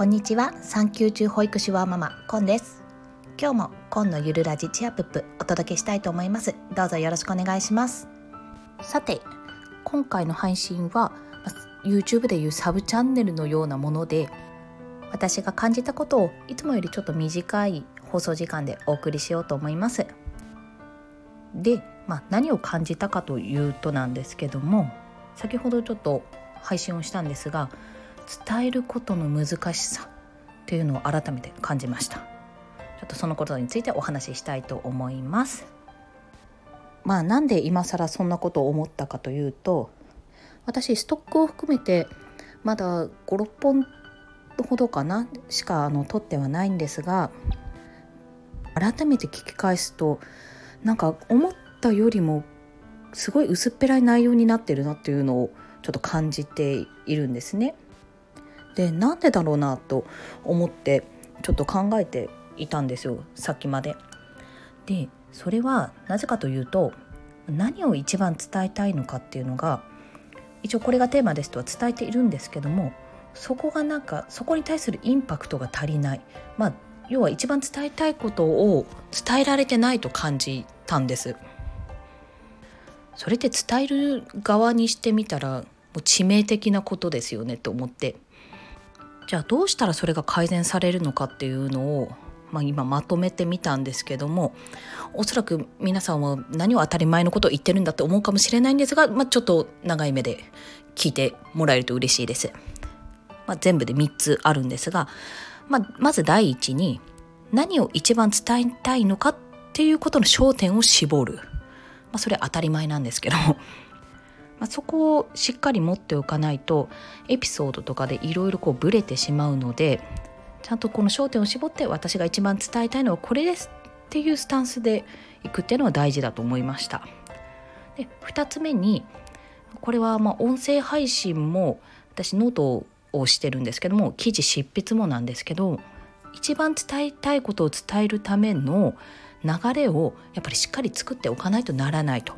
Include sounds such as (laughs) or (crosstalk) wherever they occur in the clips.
こんにちは。産休中保育士ワーママコンです。今日もコンのゆるラジチアプップお届けしたいと思います。どうぞよろしくお願いします。さて今回の配信は YouTube でいうサブチャンネルのようなもので私が感じたことをいつもよりちょっと短い放送時間でお送りしようと思います。で、まあ、何を感じたかというとなんですけども先ほどちょっと配信をしたんですが伝えることの難しさというのを改めて感じましたちょっとそのことについてお話ししたいと思いますまあなんで今更そんなことを思ったかというと私ストックを含めてまだ56本ほどかなしかあの取ってはないんですが改めて聞き返すとなんか思ったよりもすごい薄っぺらい内容になってるなっていうのをちょっと感じているんですね。でなんでだろうなと思ってちょっと考えていたんですよさっきまで。でそれはなぜかというと何を一番伝えたいのかっていうのが一応これがテーマですとは伝えているんですけどもそこがなんかそこに対するインパクトが足りない。まあ要は一番伝えたいことを伝えられてないと感じたんです。それって伝える側にしてみたらもう致命的なことですよねと思って。じゃあどうしたらそれが改善されるのかっていうのを、まあ、今まとめてみたんですけどもおそらく皆さんは何を当たり前のことを言ってるんだって思うかもしれないんですが、まあ、ちょっと長い目で聞いてもらえると嬉しいです。まあ、全部で3つあるんですが、まあ、まず第一に何を一番伝えたいのかっていうことの焦点を絞る、まあ、それ当たり前なんですけどまあ、そこをしっかり持っておかないとエピソードとかでいろいろブレてしまうのでちゃんとこの焦点を絞って私が一番伝えたいのはこれですっていうスタンスでいくっていうのは大事だと思いました。で2つ目にこれはま音声配信も私ノートをしてるんですけども記事執筆もなんですけど一番伝えたいことを伝えるための流れをやっぱりしっかり作っておかないとならないと。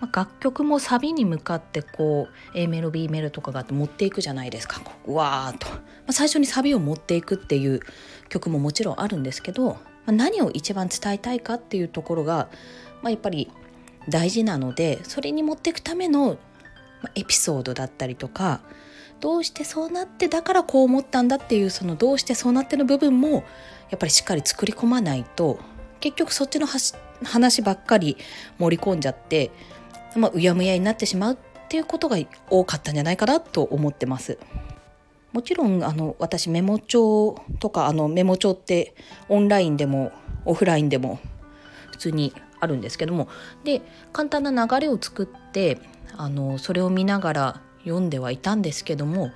まあ、楽曲もサビに向かってこう A メロ B メロとかがあって持っていくじゃないですか。うわーっと、まあ、最初にサビを持っていくっていう曲ももちろんあるんですけど、まあ、何を一番伝えたいかっていうところが、まあ、やっぱり大事なのでそれに持っていくためのエピソードだったりとかどうしてそうなってだからこう思ったんだっていうそのどうしてそうなっての部分もやっぱりしっかり作り込まないと結局そっちの話ばっかり盛り込んじゃってまあ、うやむやになってしまうっていうことが多かったんじゃないかなと思ってます。もちろんあの私メモ帳とかあのメモ帳ってオンラインでもオフラインでも普通にあるんですけどもで簡単な流れを作ってあのそれを見ながら読んではいたんですけども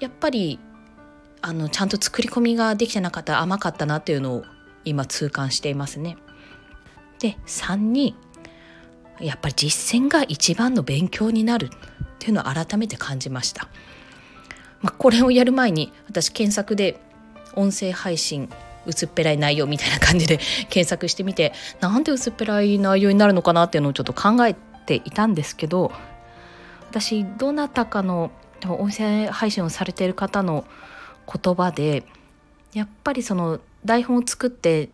やっぱりあのちゃんと作り込みができてなかった甘かったなっていうのを今痛感していますね。で3にやっぱり実践が一番の勉強になるっていうのを改めて感じました。まあ、これをやる前に私検索で音声配信薄っぺらい内容みたいな感じで (laughs) 検索してみてなんで薄っぺらい内容になるのかなっていうのをちょっと考えていたんですけど私どなたかの音声配信をされている方の言葉でやっぱりその台本を作って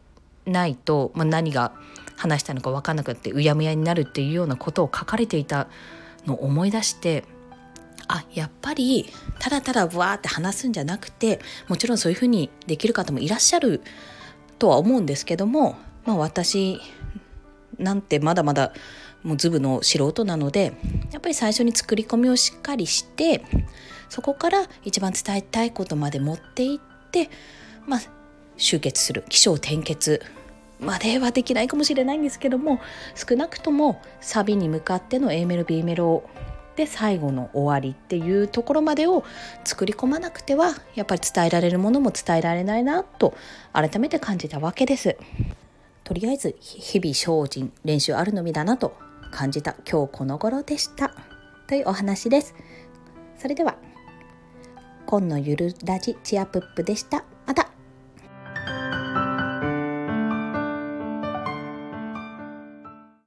ないと、まあ、何が話したのか分かんなくってうやむやになるっていうようなことを書かれていたのを思い出してあやっぱりただただわーって話すんじゃなくてもちろんそういうふうにできる方もいらっしゃるとは思うんですけども、まあ、私なんてまだまだもうズブの素人なのでやっぱり最初に作り込みをしっかりしてそこから一番伝えたいことまで持っていってまあ集結する起承転結まではできないかもしれないんですけども少なくともサビに向かっての A メロ B メロで最後の終わりっていうところまでを作り込まなくてはやっぱり伝えられるものも伝えられないなと改めて感じたわけです。とりあえず日々精進練習あるのみだなと感じた今日この頃でしたというお話です。それでは今のゆるラジチアプップでした。